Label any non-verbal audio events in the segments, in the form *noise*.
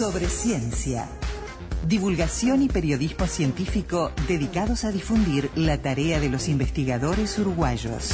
sobre ciencia. Divulgación y periodismo científico dedicados a difundir la tarea de los investigadores uruguayos.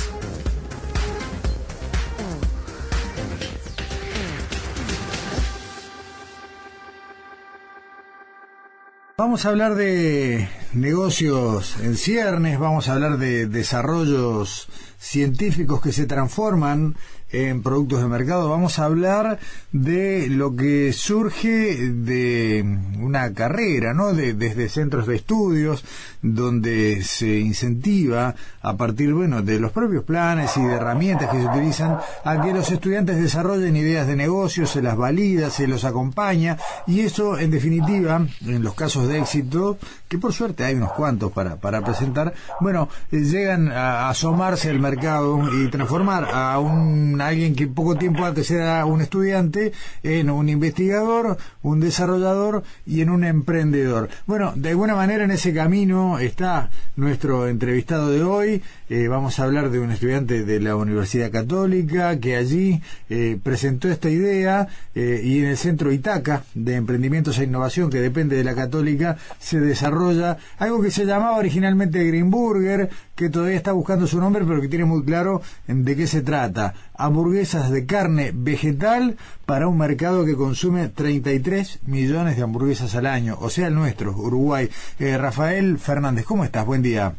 Vamos a hablar de negocios en ciernes, vamos a hablar de desarrollos científicos que se transforman en productos de mercado. Vamos a hablar de lo que surge de una carrera, ¿no? De, desde centros de estudios, donde se incentiva a partir, bueno, de los propios planes y de herramientas que se utilizan a que los estudiantes desarrollen ideas de negocio, se las valida, se los acompaña y eso, en definitiva, en los casos de éxito, que por suerte hay unos cuantos para, para presentar, bueno, eh, llegan a asomarse al mercado y transformar a un alguien que poco tiempo antes era un estudiante en un investigador, un desarrollador y en un emprendedor. Bueno, de alguna manera en ese camino está nuestro entrevistado de hoy. Eh, vamos a hablar de un estudiante de la Universidad Católica que allí eh, presentó esta idea y en el centro Itaca de Emprendimientos e Innovación que depende de la Católica se desarrolla algo que se llamaba originalmente Greenburger, que todavía está buscando su nombre, pero que tiene muy claro de qué se trata. Hamburguesas de carne vegetal para un mercado que consume 33 millones de hamburguesas al año, o sea, el nuestro, Uruguay. Eh, Rafael Fernández, ¿cómo estás? Buen día.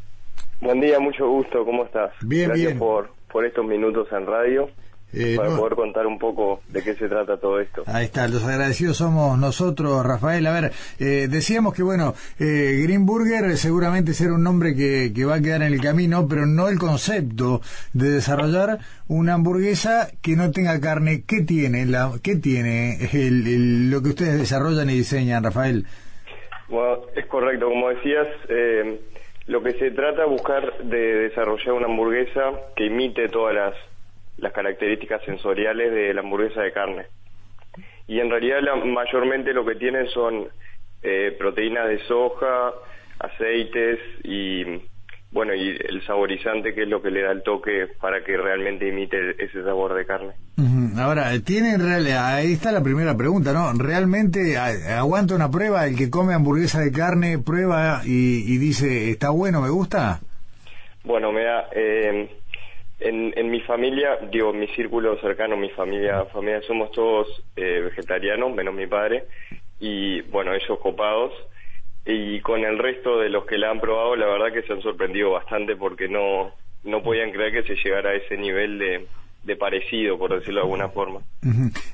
Buen día, mucho gusto, ¿cómo estás? Bien, Gracias bien. Por, por estos minutos en radio. Eh, para no- poder contar un poco de qué se trata todo esto. Ahí está, los agradecidos somos nosotros, Rafael. A ver, eh, decíamos que, bueno, eh, Green Burger seguramente será un nombre que, que va a quedar en el camino, pero no el concepto de desarrollar una hamburguesa que no tenga carne. ¿Qué tiene, la, qué tiene el- el- lo que ustedes desarrollan y diseñan, Rafael? Bueno, es correcto, como decías, eh, lo que se trata es buscar de desarrollar una hamburguesa que imite todas las, las características sensoriales de la hamburguesa de carne. Y en realidad la- mayormente lo que tienen son eh, proteínas de soja, aceites y bueno y el saborizante que es lo que le da el toque para que realmente imite ese sabor de carne. Ujú. Ahora, ¿tiene en realidad, ahí está la primera pregunta, ¿no? ¿Realmente aguanta una prueba el que come hamburguesa de carne, prueba y, y dice, está bueno, me gusta? Bueno, mira, eh, en, en mi familia, digo, mi círculo cercano, mi familia, familia somos todos eh, vegetarianos, menos mi padre, y bueno, ellos copados. Y con el resto de los que la han probado, la verdad que se han sorprendido bastante porque no, no podían creer que se llegara a ese nivel de, de parecido, por decirlo de alguna forma.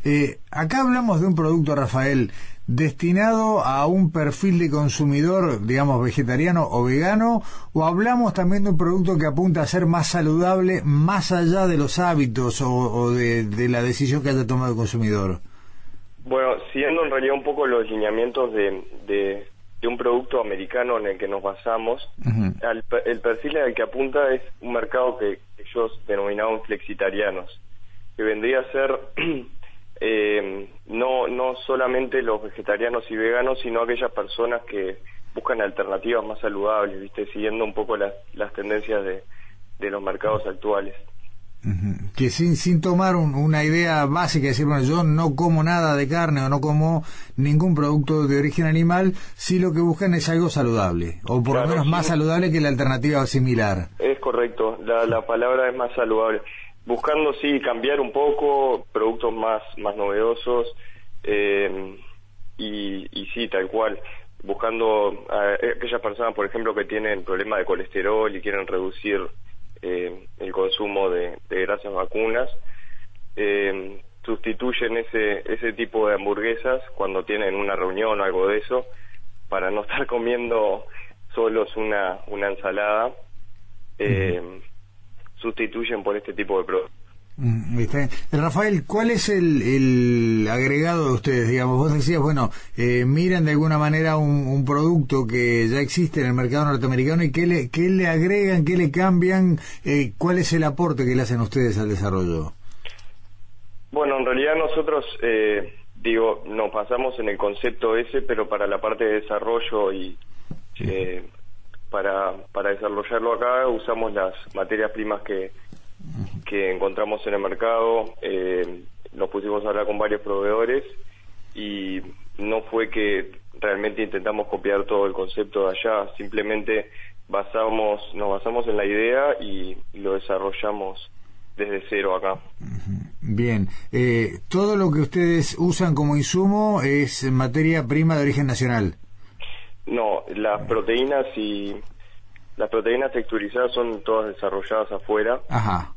Eh, acá hablamos de un producto, Rafael, destinado a un perfil de consumidor, digamos, vegetariano o vegano, o hablamos también de un producto que apunta a ser más saludable más allá de los hábitos o, o de, de la decisión que haya tomado el consumidor. Bueno, siguiendo en realidad un poco los lineamientos de, de, de un producto americano en el que nos basamos, al el perfil al que apunta es un mercado que ellos denominaban flexitarianos, que vendría a ser *clears throat* solamente los vegetarianos y veganos, sino aquellas personas que buscan alternativas más saludables, ¿viste? siguiendo un poco las, las tendencias de, de los mercados actuales. Que sin, sin tomar un- una idea básica, decir, bueno, yo no como nada de carne o no como ningún producto de origen animal, si lo que buscan es algo saludable, o por Claro, lo menos sí. más saludable que la alternativa similar. Es correcto, la, la palabra es más saludable. Buscando, sí, cambiar un poco, productos más, más novedosos, eh, y, y sí, tal cual. Buscando a aquellas personas, por ejemplo, que tienen problemas de colesterol y quieren reducir eh, el consumo de, de grasas vacunas, eh, sustituyen ese, ese tipo de hamburguesas cuando tienen una reunión o algo de eso, para no *laughs* estar comiendo solos una, una ensalada, eh, sustituyen por este tipo de productos. Mm, está bien. Rafael, ¿cuál es el, el agregado de ustedes? Digamos, vos decías, bueno, eh, miran de alguna manera un, un producto que ya existe en el mercado norteamericano y qué le, qué le agregan, qué le cambian, eh, cuál es el aporte que le hacen ustedes al desarrollo. Bueno, en realidad nosotros, eh, digo, nos pasamos en el concepto ese, pero para la parte de desarrollo y eh, para, para desarrollarlo acá usamos las materias primas que, que encontramos en el mercado, eh, nos pusimos a hablar con varios proveedores y no fue que realmente intentamos copiar todo el concepto de allá, simplemente basamos, nos basamos en la idea y, lo desarrollamos desde cero acá. Bien, eh, todo lo que ustedes usan como insumo es materia prima de origen nacional. No, las proteínas y las proteínas texturizadas son todas desarrolladas afuera. Ajá.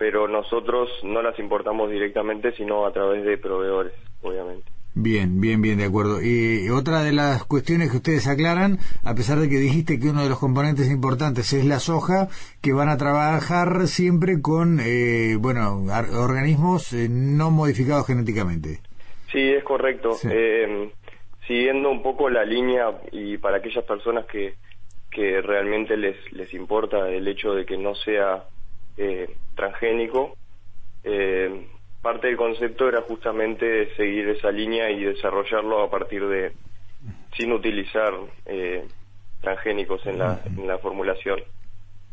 Pero nosotros no las importamos directamente, sino a través de proveedores, obviamente. Bien, bien, bien, de acuerdo. Y otra de las cuestiones que ustedes aclaran, a pesar de que dijiste que uno de los componentes importantes es la soja, que van a trabajar siempre con, eh, bueno, organismos eh, no modificados genéticamente. Sí, es correcto. Eh, siguiendo un poco la línea y para aquellas personas que, que realmente les, les importa el hecho de que no sea transgénico, eh, parte del concepto era justamente seguir esa línea y desarrollarlo a partir de, sin utilizar eh, transgénicos en la, en la formulación.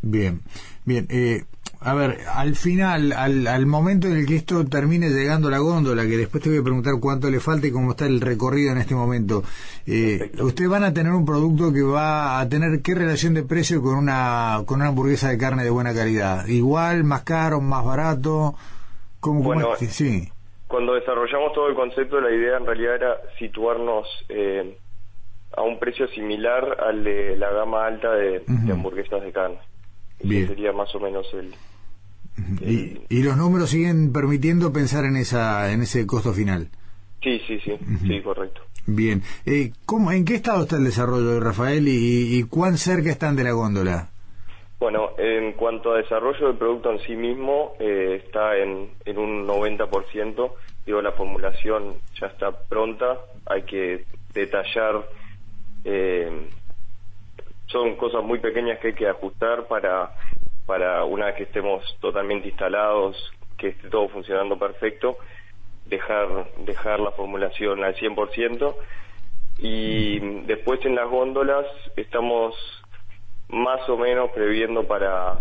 Bien, bien. Eh, a ver, al final, al, al momento en el que esto termine llegando a la góndola, que después te voy a preguntar cuánto le falta y cómo está el recorrido en este momento, eh, ustedes van a tener un producto que va a tener qué relación de precio con una, con una hamburguesa de carne de buena calidad. Igual, más caro, más barato bueno, cuando desarrollamos todo el concepto, la idea en realidad era situarnos eh, a un precio similar al de la gama alta de, hamburguesas de carne. Ese sería más o menos el, ¿Y, los números siguen permitiendo pensar en esa en ese costo final? Sí, sí, sí, sí, correcto. Bien. Eh, ¿cómo, ¿En qué estado está el desarrollo de Rafael y, y cuán cerca están de la góndola? Bueno, en cuanto a desarrollo del producto en sí mismo, eh, está en, en un 90%. Digo, la formulación ya está pronta. Hay que detallar. Eh, son cosas muy pequeñas que hay que ajustar para, para una vez que estemos totalmente instalados, que esté todo funcionando perfecto, dejar, dejar la formulación al 100%. Y después en las góndolas estamos más o menos previendo para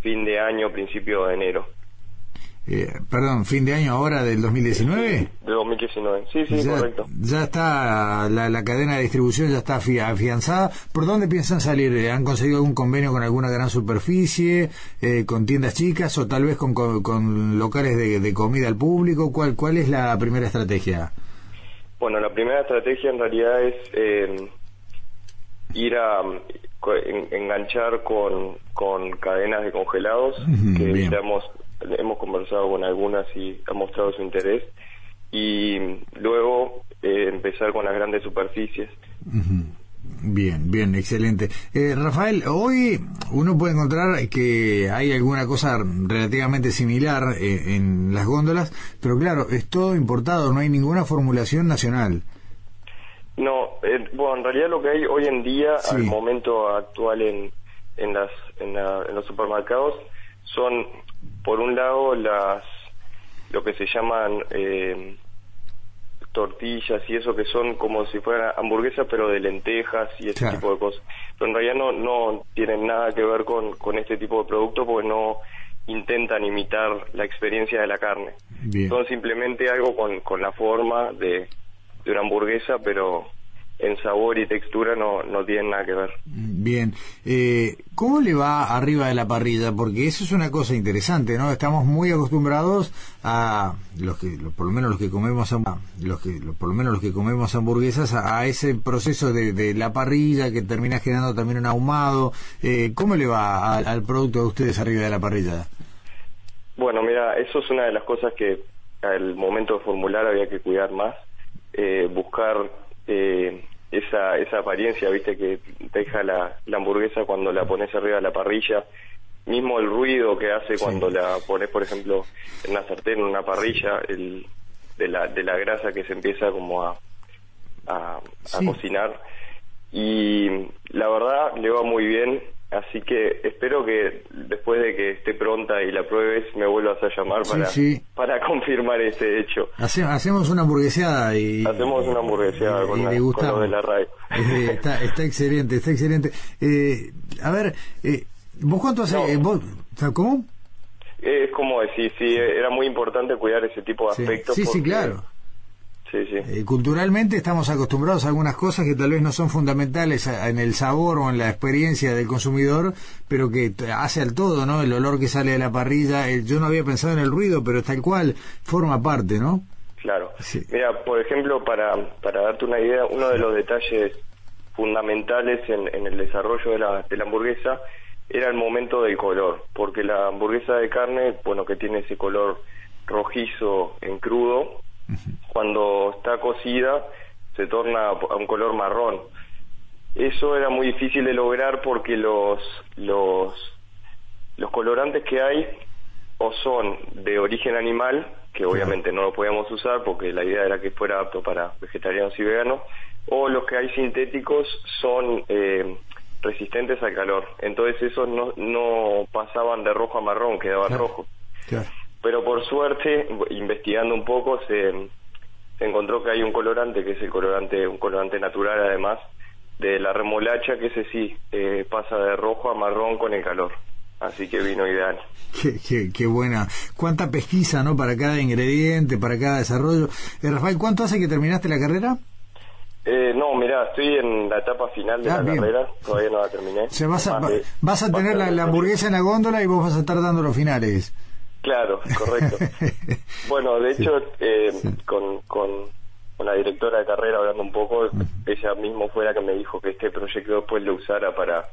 fin de año, principio de enero. Eh, perdón, fin de año ahora del 2019? De 2019, sí, sí, correcto. Ya está, la, cadena de distribución ya está afianzada. ¿Por dónde piensan salir? ¿Han conseguido algún convenio con alguna gran superficie, eh, con tiendas chicas o tal vez con, con, locales de, comida al público? ¿Cuál, ¿Cuál es la primera estrategia? Bueno, la primera estrategia en realidad es eh, ir a enganchar con, con cadenas de congelados, que hemos, hemos conversado con algunas y han mostrado su interés, y luego eh, empezar con las grandes superficies. Bien, bien, excelente. Eh, Rafael, hoy uno puede encontrar que hay alguna cosa relativamente similar eh, en las góndolas, pero claro, es todo importado, no hay ninguna formulación nacional. No, eh, bueno, en realidad lo que hay hoy en día, al momento actual en, en, las, en, los supermercados, son, por un lado, las lo que se llaman eh, tortillas y eso que son como si fueran hamburguesas pero de lentejas y ese tipo de cosas. Pero en realidad no, no tienen nada que ver con, con este tipo de producto porque no intentan imitar la experiencia de la carne. Son simplemente algo con, con la forma de, de una hamburguesa, pero en sabor y textura no, no tienen nada que ver. Bien, eh, ¿cómo le va arriba de la parrilla? Porque eso es una cosa interesante, ¿no? Estamos muy acostumbrados a los que, por lo menos los que comemos, los que, por lo menos los que comemos hamburguesas, a, ese proceso de, la parrilla que termina generando también un ahumado. Eh, ¿Cómo le va al producto de ustedes arriba de la parrilla? Bueno, mira, eso es una de las cosas que al momento de formular había que cuidar más eh, buscar eh, esa, esa apariencia, viste, que deja la, la hamburguesa cuando la pones arriba de la parrilla, mismo el ruido que hace cuando la pones, por ejemplo, en una sartén, en una parrilla, el, de, la, de la grasa que se empieza como a, a, a cocinar. Y la verdad le va muy bien, Así que espero que después de que esté pronta y la pruebes me vuelvas a llamar para, para confirmar ese hecho. hacemos una hamburgueseada y... Hacemos una hamburgueseada con, lo de la radio. *laughs* Eh, está, está excelente, está excelente. Eh, a ver, eh, ¿vos cuánto haces? ¿Cómo? Es como decir, sí, era muy importante cuidar ese tipo de aspectos. Sí, sí, claro Eh, culturalmente estamos acostumbrados a algunas cosas que tal vez no son fundamentales en el sabor o en la experiencia del consumidor, pero que hace al todo, ¿no? El olor que sale de la parrilla, eh, yo no había pensado en el ruido, pero tal cual forma parte, ¿no? Claro. Mira, por ejemplo, para, para darte una idea, uno de los detalles fundamentales en, en el desarrollo de la, de la hamburguesa era el momento del color, porque la hamburguesa de carne, bueno, que tiene ese color rojizo en crudo, cuando está cocida se torna a un color marrón. Eso era muy difícil de lograr porque los, los, los colorantes que hay o son de origen animal, que obviamente no lo podíamos usar porque la idea era que fuera apto para vegetarianos y veganos, o los que hay sintéticos son eh, resistentes al calor. Entonces esos no, no pasaban de rojo a marrón, quedaban rojos pero por suerte, investigando un poco, se, encontró que hay un colorante, que es el colorante, un colorante natural además, de la remolacha, que ese sí eh, pasa de rojo a marrón con el calor. Así que vino ideal. Qué, qué, buena. Cuánta pesquisa, ¿no? Para cada ingrediente, para cada desarrollo. Eh, Rafael, ¿cuánto hace que terminaste la carrera? Eh, no, mira, estoy en la etapa final de ah, la carrera, todavía no la terminé. vas, a, vas a tener la, la, hamburguesa en la góndola y vos vas a estar dando los finales. Claro, correcto. *laughs* bueno, de hecho, eh, con, con una directora de carrera hablando un poco, ella mismo fue la que me dijo que este proyecto después lo usara para,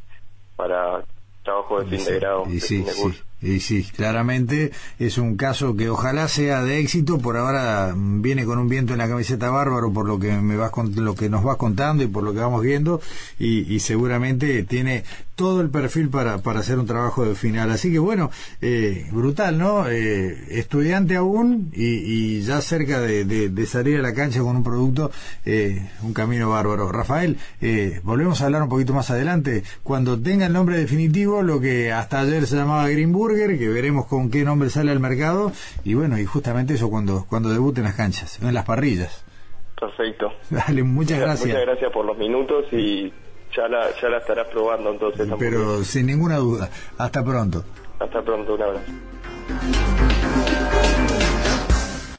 para trabajo de fin de grado. Y sí, sí, y sí, claramente es un caso que ojalá sea de éxito. Por ahora viene con un viento en la camiseta bárbaro por lo que me vas lo que nos vas contando y por lo que vamos viendo y, seguramente tiene todo el perfil para, para hacer un trabajo de final. Así que bueno, eh, brutal, ¿no? Eh, estudiante aún y, y ya cerca de, de, salir a la cancha con un producto, eh, un camino bárbaro. Rafael, eh, volvemos a hablar un poquito más adelante. Cuando tenga el nombre definitivo, lo que hasta ayer se llamaba Que veremos con qué nombre sale al mercado, y bueno, y justamente eso cuando, cuando debuten las canchas, en las parrillas. Perfecto. *laughs* Dale, muchas gracias. Muchas gracias por los minutos y ya la, ya la estarás probando entonces. Pero sin ninguna duda. Hasta pronto. Hasta pronto, un abrazo.